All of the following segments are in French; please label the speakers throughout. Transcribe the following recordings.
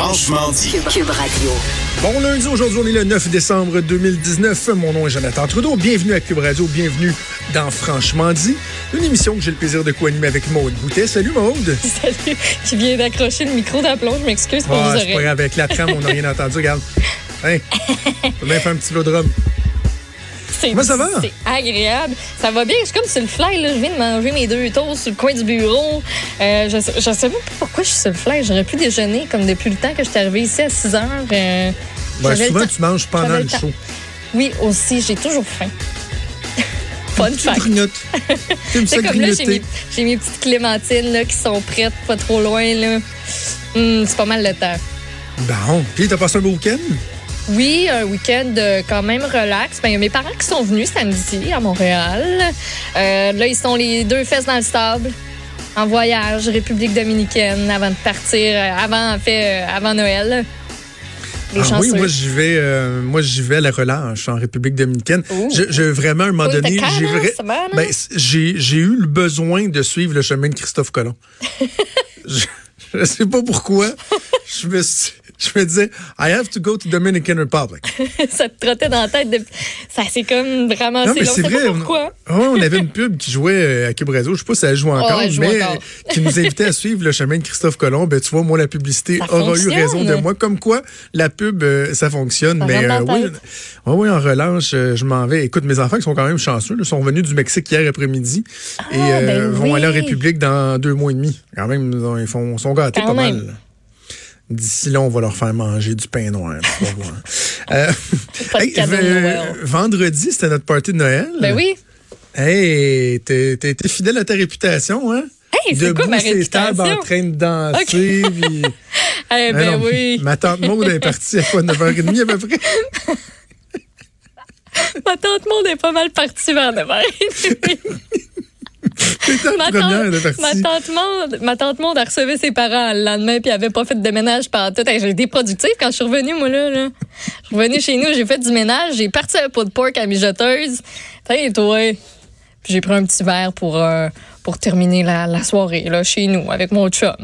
Speaker 1: Franchement dit.
Speaker 2: Cube Radio.
Speaker 3: Bon lundi, aujourd'hui on est le 9 décembre 2019. Mon nom est Jonathan Trudeau. Bienvenue à Cube Radio, bienvenue dans Franchement dit, une émission que j'ai le plaisir de co-animer avec Maude Boutet. Salut Maude.
Speaker 4: Salut, qui vient d'accrocher le micro d'aplomb. Je m'excuse pour
Speaker 3: Ah,
Speaker 4: vos
Speaker 3: c'est pas grave, avec la trame, on n'a rien entendu. Regarde. Hein? On va bien faire un petit vélodrome.
Speaker 4: C'est-
Speaker 3: Comment ça va?
Speaker 4: C'est agréable. Ça va bien. Je suis comme sur le fly. Là. Je viens de manger mes deux toasts sur le coin du bureau. Euh, je, sais, je sais même pas pourquoi je suis sur le fly. J'aurais pu déjeuner comme depuis le temps que je suis arrivée ici à 6 heures. Euh,
Speaker 3: Ben, souvent, tu manges pendant le show.
Speaker 4: Oui, aussi. J'ai toujours faim.
Speaker 3: Grignotes. T'aimes ça
Speaker 4: C'est comme là, j'ai mes, j'ai mes petites clémentines là, qui sont prêtes, pas trop loin. là. Hum, c'est pas mal le temps.
Speaker 3: Bon. Puis, t'as passé un beau week-end?
Speaker 4: Oui, un week-end euh, quand même relax. Ben, il y a mes parents qui sont venus samedi à Montréal. Euh, là, ils sont les deux fesses dans le sable. En voyage, République dominicaine, avant de partir, euh, avant, en fait, avant Noël. Les
Speaker 3: Ah oui, moi j'y vais, euh, moi j'y vais à la relâche en République dominicaine. Je, je- vraiment à un moment donné, j'ai
Speaker 4: hein, non?
Speaker 3: ben, j'ai j'ai eu le besoin de suivre le chemin de Christophe Colomb. je, je sais pas pourquoi. Je me suis- je me disais I have to go to Dominican Republic.
Speaker 4: ça te trottait dans la tête. De... Ça s'est comme vraiment
Speaker 3: Non, mais c'est vrai.
Speaker 4: pas pourquoi.
Speaker 3: Ouais, on avait une pub qui jouait euh, à Cube Radio. Je sais pas si elle joue encore,
Speaker 4: elle joue
Speaker 3: mais
Speaker 4: encore.
Speaker 3: qui nous invitait à suivre le chemin de Christophe Colomb. Ben, tu vois, moi, la publicité
Speaker 4: Ça
Speaker 3: aura eu raison de moi. Comme quoi, la pub, euh, ça fonctionne.
Speaker 4: Ça
Speaker 3: mais
Speaker 4: la
Speaker 3: oui, en relâche, euh, je m'en vais. Écoute, mes enfants qui sont quand même chanceux, là, sont venus du Mexique hier après-midi et euh,
Speaker 4: ben
Speaker 3: vont aller en. République dans deux mois et demi. Quand même, ils, ont- ils font, sont gâtés
Speaker 4: Quand
Speaker 3: pas
Speaker 4: même.
Speaker 3: mal. D'ici là, on va leur faire manger du pain noir. Euh, hey, vendredi, c'était notre party de Noël.
Speaker 4: Ben oui.
Speaker 3: Hey, t'es fidèle à ta réputation, hein?
Speaker 4: Hey, c'est quoi ma
Speaker 3: tables, en
Speaker 4: réputation?
Speaker 3: train de danser. puis-
Speaker 4: Eh ben
Speaker 3: non,
Speaker 4: oui.
Speaker 3: Ma tante Maude est partie à quoi, 9h30 à peu près?
Speaker 4: Ma tante Monde est pas mal partie vers 9h30. Ma, tante, ma Monde, ma tante Monde a recevé ses parents le lendemain puis elle avait pas fait de ménage pendant tout. Hey, J'ai été productive quand je suis revenue, moi, là. là. Je suis revenue chez nous, j'ai fait du ménage, j'ai parti un pot de porc à mijoteuse. Hey, toi. Puis j'ai pris un petit verre pour, euh, pour terminer la, la soirée, là, chez nous, avec mon chum.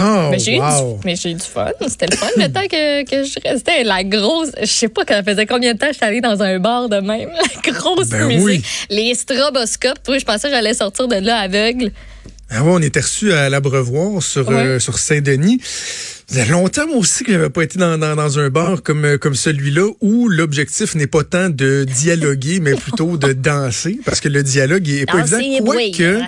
Speaker 3: Oh,
Speaker 4: mais j'ai eu,
Speaker 3: wow.
Speaker 4: j'ai eu du fun. C'était le fun le temps que, que je restais. La grosse, je sais pas quand ça faisait combien de temps je suis allée dans un bar de même. La grosse
Speaker 3: Ben
Speaker 4: musique.
Speaker 3: oui.
Speaker 4: Les stroboscopes. Toi, je pensais que j'allais sortir de là aveugle.
Speaker 3: Ah ouais, on était reçus à l'Abreuvoir sur, euh, sur Saint-Denis. Ça faisait longtemps, moi aussi, que j'avais pas été dans, dans, dans un bar comme, euh, comme celui-là où l'objectif n'est pas tant de dialoguer, mais plutôt de danser. Parce que le dialogue est pas
Speaker 4: Danser
Speaker 3: évident. Quoique.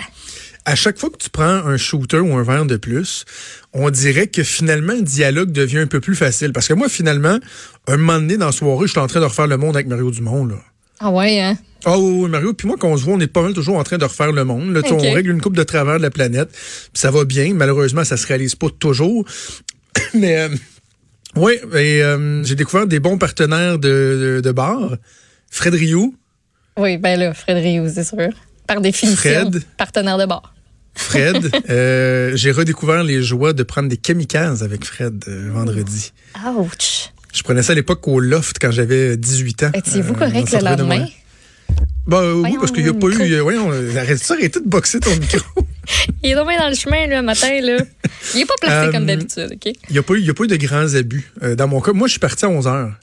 Speaker 3: À chaque fois que tu prends un shooter ou un verre de plus, on dirait que finalement, le dialogue devient un peu plus facile. Parce que moi, finalement, un moment donné dans la soirée, je suis en train de refaire le monde avec Mario Dumont, là.
Speaker 4: Ah ouais, hein?
Speaker 3: Ah oui, oui, Mario, puis moi, quand on se voit, on est pas mal toujours en train de refaire le monde. Là. On règle une coupe de travers de la planète, puis ça va bien. Malheureusement, ça se réalise pas toujours. Mais euh, oui, et, euh, j'ai découvert des bons partenaires de, de, de bar. Fred Rioux,
Speaker 4: Oui, ben là, Fred Rioux, c'est sûr. Par définition,
Speaker 3: Fred.
Speaker 4: partenaire de bar.
Speaker 3: Fred. euh, j'ai redécouvert les joies de prendre des kamikazes avec Fred euh, vendredi.
Speaker 4: Ouch.
Speaker 3: Je prenais ça à l'époque au loft quand j'avais 18 ans.
Speaker 4: Étiez-vous
Speaker 3: Euh,
Speaker 4: correct le lendemain?
Speaker 3: Ben, euh, oui, parce qu'il n'y a
Speaker 4: le
Speaker 3: pas
Speaker 4: micro.
Speaker 3: eu. euh, voyons, arrête ça, arrêtez de boxer ton micro.
Speaker 4: Il est tombé dans le chemin, là, matin, là. Il est pas placé comme d'habitude, OK?
Speaker 3: Il n'y a, a pas eu de grands abus. Dans mon cas, moi, je suis parti à 11 heures.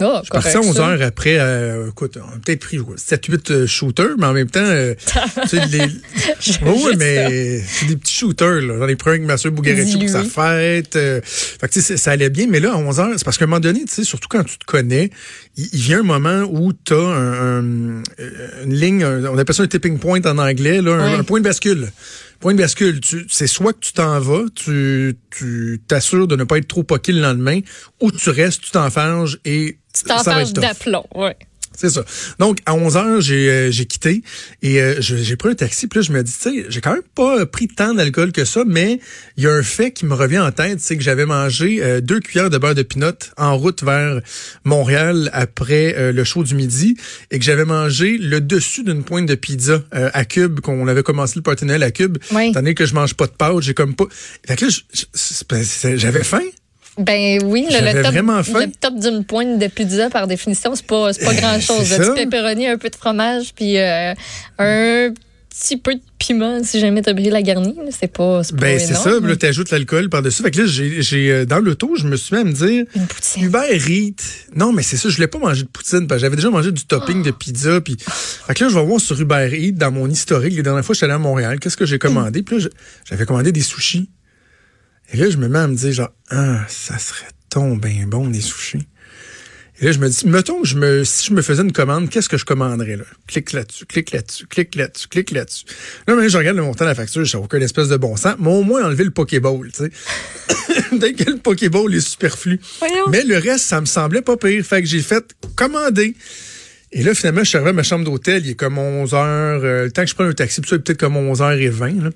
Speaker 4: Oh,
Speaker 3: Je suis parti à 11 heures après, euh, écoute, on a peut-être pris 7-8 shooters, mais en même temps, euh, tu sais, les... Mais c'est des petits shooters, là. J'en ai pris un avec ma soeur Bougaretti pour sa fête. euh, fait que, tu sais, ça allait bien, mais là, à 11 heures, c'est parce qu'à un moment donné, tu sais, surtout quand tu te connais, il, il vient un moment où tu as un, un- euh, une ligne, on appelle ça un tipping point en anglais, là, un point de bascule. Point de bascule, tu- c'est soit que tu t'en vas, tu tu t'assures de ne pas être trop poqué le lendemain, ou tu restes, tu t'enfarges et
Speaker 4: Tu
Speaker 3: ça va
Speaker 4: t'en
Speaker 3: être tough.
Speaker 4: d'aplomb, ouais.
Speaker 3: C'est ça. Donc, à 11 heures, j'ai euh, j'ai quitté et euh, j'ai pris un taxi. Puis là, je me dis, tu sais, j'ai quand même pas pris tant d'alcool que ça, mais il y a un fait qui me revient en tête, c'est que j'avais mangé euh, deux cuillères de beurre de pinot en route vers Montréal après euh, le show du midi et que j'avais mangé le dessus d'une pointe de pizza euh, à Cube, qu'on avait commencé le Noël à Cube.
Speaker 4: Oui.
Speaker 3: Donné que je mange pas de pâtes, j'ai comme pas... Fait que là, j'avais faim.
Speaker 4: Ben oui, le, le top, le top d'une pointe de pizza, par définition, c'est pas, pas grand chose.
Speaker 3: c'est
Speaker 4: Du
Speaker 3: ça.
Speaker 4: pepperoni, un peu de fromage, puis euh, un petit peu de piment si jamais t'as brûlé la garnie. C'est pas, pas
Speaker 3: Ben, c'est ça. Là, t'ajoutes l'alcool par-dessus. Fait que là, j'ai, euh, dans l'auto, je me suis à me dire,
Speaker 4: Une poutine.
Speaker 3: Uber Eats. Non, mais c'est ça, je voulais pas manger de poutine parce que j'avais déjà mangé du topping de pizza. Puis, fait que là, je vais voir sur Uber Eats dans mon historique. Les dernières fois, j'étais allé à Montréal. Qu'est-ce que j'ai commandé? Puis là, je- j'avais commandé des sushis. Et là, je me mets à me dire, genre, ah, ça serait ton bien bon, des sushis. Et là, je me dis, mettons que je me, si je me faisais une commande, qu'est-ce que je commanderais, là? Clique là-dessus, clique là-dessus, clique là-dessus, clique là-dessus. Là, mais je regarde le montant de la facture, je aucun espèce de bon sens, mais au moins enlever le Pokéball, tu sais. Peut-être que le Pokéball est superflu.
Speaker 4: Voyons.
Speaker 3: Mais le reste, ça me semblait pas pire. Fait que j'ai fait commander. Et là, finalement, je suis arrivé à ma chambre d'hôtel, il est comme 11 heures. euh, le temps que je prenne un taxi, puis ça, peut-être comme 11h20, là.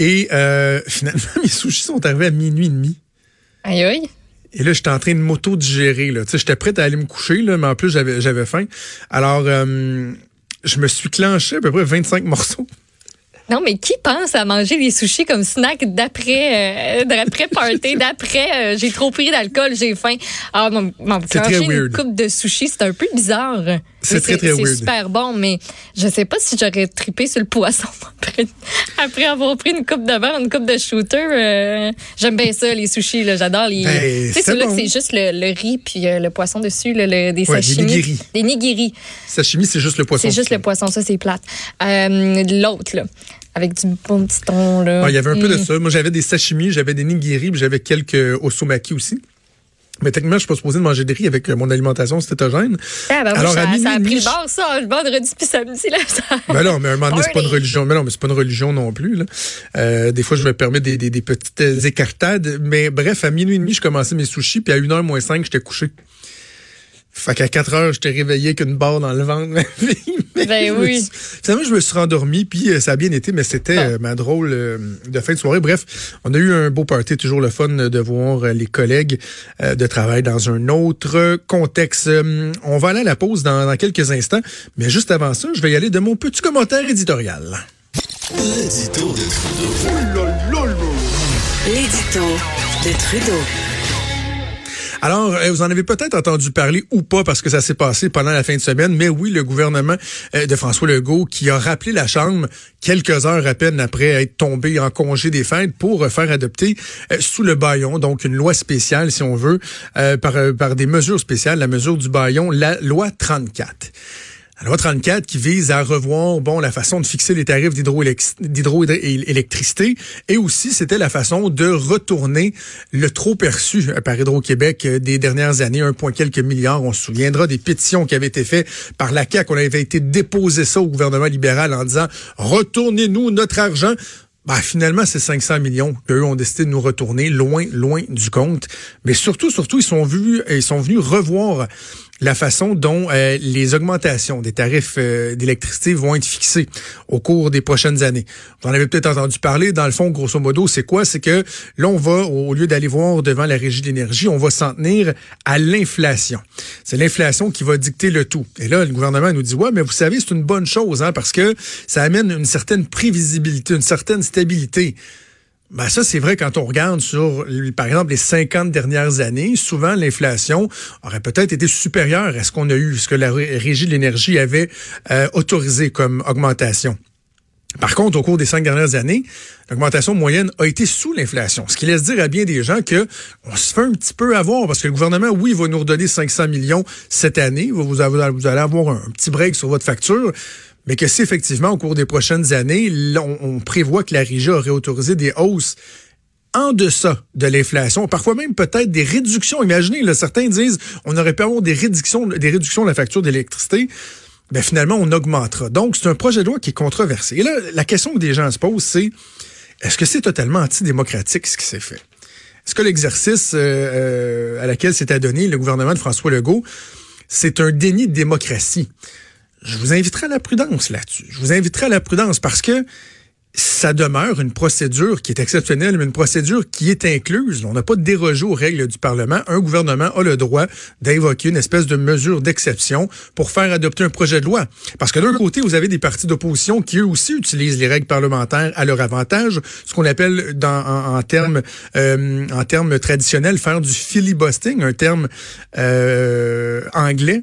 Speaker 3: Et euh, finalement, mes sushis sont arrivés à minuit et demi.
Speaker 4: Aïe, aïe.
Speaker 3: Et là, j'étais en train de m'auto-digérer. J'étais prêt à aller me coucher, là, mais en plus, j'avais, j'avais faim. Alors, euh, je me suis clenché à peu près 25 morceaux.
Speaker 4: Non, mais qui pense à manger des sushis comme snack d'après euh, d'après party, d'après euh, j'ai trop pris d'alcool, j'ai faim. Ah, mon, mon
Speaker 3: C'est très
Speaker 4: clencher une
Speaker 3: weird.
Speaker 4: coupe de sushis, c'est un peu bizarre.
Speaker 3: C'est très, très
Speaker 4: C'est
Speaker 3: weird.
Speaker 4: super bon, mais je sais pas si j'aurais trippé sur le poisson après, après avoir pris une coupe de verre, une coupe de shooter. euh, J'aime bien ça, les sushis, j'adore les.
Speaker 3: Ben,
Speaker 4: tu sais,
Speaker 3: c'est bon.
Speaker 4: c'est juste le, le riz puis euh, le poisson dessus, le- des
Speaker 3: Ouais, des
Speaker 4: sashimi.
Speaker 3: nigiri.
Speaker 4: Des nigiri.
Speaker 3: Sashimi, c'est juste le poisson.
Speaker 4: C'est juste le poisson, ça, c'est plate. Euh, L'autre, là, avec du bon petit thon, là.
Speaker 3: Ah, Il y avait un peu de
Speaker 4: Mm.
Speaker 3: ça. Moi, j'avais des sashimi, j'avais des nigiri, puis j'avais quelques osomaki aussi. Mais techniquement, je suis pas supposé de manger de riz avec euh, mon alimentation cétogène.
Speaker 4: Ah, ben,
Speaker 3: Alors,
Speaker 4: ça,
Speaker 3: à minuit
Speaker 4: ça a pris le bord, ça, le vendredi puis samedi, là. Ça...
Speaker 3: Ben non, mais à un moment donné, c'est pas une religion. Mais non, mais c'est pas une religion non plus. Là. Euh, des fois, je me permets des, des, des petites euh, écartades. Mais bref, à minuit et demi, je commençais mes sushis, puis à 1h moins 5, j'étais couché. Fait qu'à 4 heures, j'étais réveillé avec une barre dans le ventre.
Speaker 4: Ben oui.
Speaker 3: suis- Finalement, je me suis rendormi, puis euh, ça a bien été, mais c'était
Speaker 4: Ah.
Speaker 3: euh, ma drôle euh, de fin de soirée. Bref, on a eu un beau party, toujours le fun de voir les collègues euh, de travail dans un autre contexte. On va aller à la pause dans, dans quelques instants, mais juste avant ça, je vais y aller de mon petit commentaire éditorial.
Speaker 1: L'édito de Trudeau.
Speaker 2: L'édito de Trudeau.
Speaker 3: Alors, euh, vous en avez peut-être entendu parler ou pas parce que ça s'est passé pendant la fin de semaine, mais oui, le gouvernement euh, de François Legault qui a rappelé la Chambre quelques heures à peine après être tombé en congé des fêtes pour faire adopter euh, sous le baillon, donc une loi spéciale, si on veut, euh, par, euh, par des mesures spéciales, la mesure du baillon, la loi 34. La loi 34 qui vise à revoir bon la façon de fixer les tarifs d'hydroélec- d'hydroélectricité et aussi c'était la façon de retourner le trop perçu par Hydro-Québec euh, des dernières années, un point quelques milliards. On se souviendra des pétitions qui avaient été faites par la CAQ. On avait été déposé ça au gouvernement libéral en disant retournez-nous notre argent. Ben, finalement, c'est 500 millions qu'eux ont décidé de nous retourner loin, loin du compte. Mais surtout, surtout, ils sont venus, ils sont venus revoir la façon dont euh, les augmentations des tarifs euh, d'électricité vont être fixées au cours des prochaines années. Vous en avez peut-être entendu parler. Dans le fond, grosso modo, c'est quoi? C'est que là, on va, au lieu d'aller voir devant la régie de l'énergie, on va s'en tenir à l'inflation. C'est l'inflation qui va dicter le tout. Et là, le gouvernement nous dit, ouais, mais vous savez, c'est une bonne chose, hein, parce que ça amène une certaine prévisibilité, une certaine stabilité. Ben ça, c'est vrai quand on regarde sur, par exemple, les 50 dernières années, souvent l'inflation aurait peut-être été supérieure à ce qu'on a eu, ce que la Ré- Régie de l'énergie avait euh, autorisé comme augmentation. Par contre, au cours des cinq dernières années, l'augmentation moyenne a été sous l'inflation, ce qui laisse dire à bien des gens que on se fait un petit peu avoir parce que le gouvernement, oui, va nous redonner 500 millions cette année, vous, allez avoir un petit break sur votre facture, mais que si effectivement, au cours des prochaines années, on, prévoit que la Régie aurait autorisé des hausses en deçà de l'inflation, parfois même peut-être des réductions. Imaginez, certains disent on aurait pu avoir des réductions, des réductions de la facture d'électricité. Ben finalement, on augmentera. Donc, c'est un projet de loi qui est controversé. Et là, la question que des gens se posent, c'est est-ce que c'est totalement antidémocratique ce qui s'est fait? Est-ce que l'exercice euh, euh, à laquelle s'est adonné le gouvernement de François Legault, c'est un déni de démocratie? Je vous inviterai à la prudence là-dessus. Je vous inviterai à la prudence parce que ça demeure une procédure qui est exceptionnelle, mais une procédure qui est incluse. On n'a pas dérogé aux règles du Parlement. Un gouvernement a le droit d'invoquer une espèce de mesure d'exception pour faire adopter un projet de loi. Parce que d'un côté, vous avez des partis d'opposition qui eux aussi utilisent les règles parlementaires à leur avantage, ce qu'on appelle en, en termes euh, traditionnels faire du filibustering, un terme euh, anglais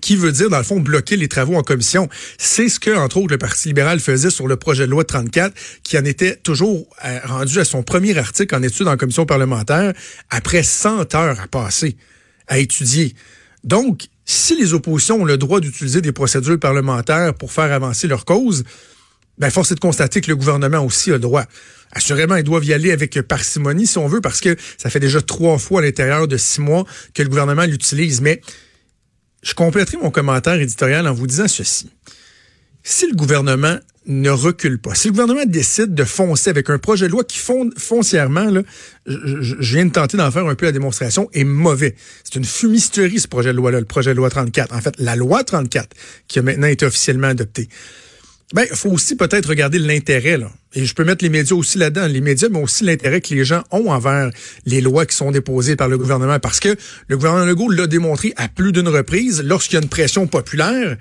Speaker 3: qui veut dire, dans le fond, bloquer les travaux en commission. C'est ce que, entre autres, le Parti libéral faisait sur le projet de loi 34, qui en était toujours euh, rendu à son premier article en étude en commission parlementaire, après 100 heures à passer, à étudier. Donc, si les oppositions ont le droit d'utiliser des procédures parlementaires pour faire avancer leur cause, ben, force est de constater que le gouvernement aussi a le droit. Assurément, ils doivent y aller avec parcimonie, si on veut, parce que ça fait déjà trois fois à l'intérieur de six mois que le gouvernement l'utilise. Mais je compléterai mon commentaire éditorial en vous disant ceci. Si le gouvernement ne recule pas, si le gouvernement décide de foncer avec un projet de loi qui foncièrement, là, je, viens de tenter d'en faire un peu la démonstration, est mauvais. C'est une fumisterie ce projet de loi-là, le projet de loi 34. En fait, la loi 34 qui a maintenant été officiellement adoptée. Ben, il faut aussi peut-être regarder l'intérêt. Et je peux mettre les médias aussi là-dedans. Les médias, mais aussi l'intérêt que les gens ont envers les lois qui sont déposées par le gouvernement. Parce que le gouvernement Legault l'a démontré à plus d'une reprise, lorsqu'il y a une pression populaire,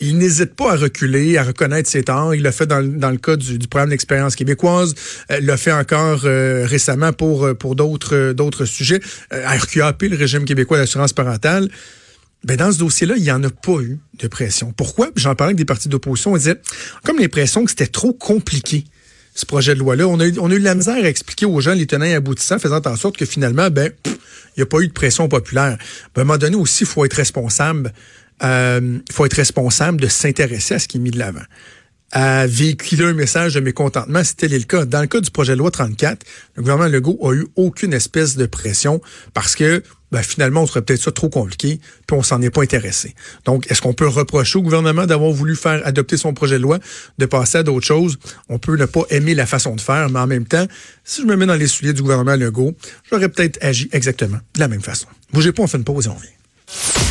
Speaker 3: il n'hésite pas à reculer, à reconnaître ses torts. Il l'a fait dans, le cas du, programme d'expérience québécoise, euh, l'a fait encore euh, récemment pour euh, d'autres d'autres sujets, RQAP, le régime québécois d'assurance parentale. Ben dans ce dossier-là, il n'y en a pas eu de pression. Pourquoi? J'en parlais avec des partis d'opposition. Ils disaient, comme l'impression que c'était trop compliqué, ce projet de loi-là. On a, on a eu de la misère à expliquer aux gens les tenants et aboutissants, faisant en sorte que finalement, ben, il n'y a pas eu de pression populaire. Ben, à un moment donné aussi, il faut être responsable. Euh, il faut être responsable de s'intéresser à ce qui est mis de l'avant à véhiculer un message de mécontentement, c'était le cas. Dans le cas du projet de loi 34, le gouvernement Legault a eu aucune espèce de pression parce que ben, finalement, on serait peut-être ça trop compliqué, puis on s'en est pas intéressé. Donc, est-ce qu'on peut reprocher au gouvernement d'avoir voulu faire adopter son projet de loi, de passer à d'autres choses? On peut ne pas aimer la façon de faire, mais en même temps, si je me mets dans les souliers du gouvernement Legault, j'aurais peut-être agi exactement de la même façon. Bougez pas, on fait une pause et on revient.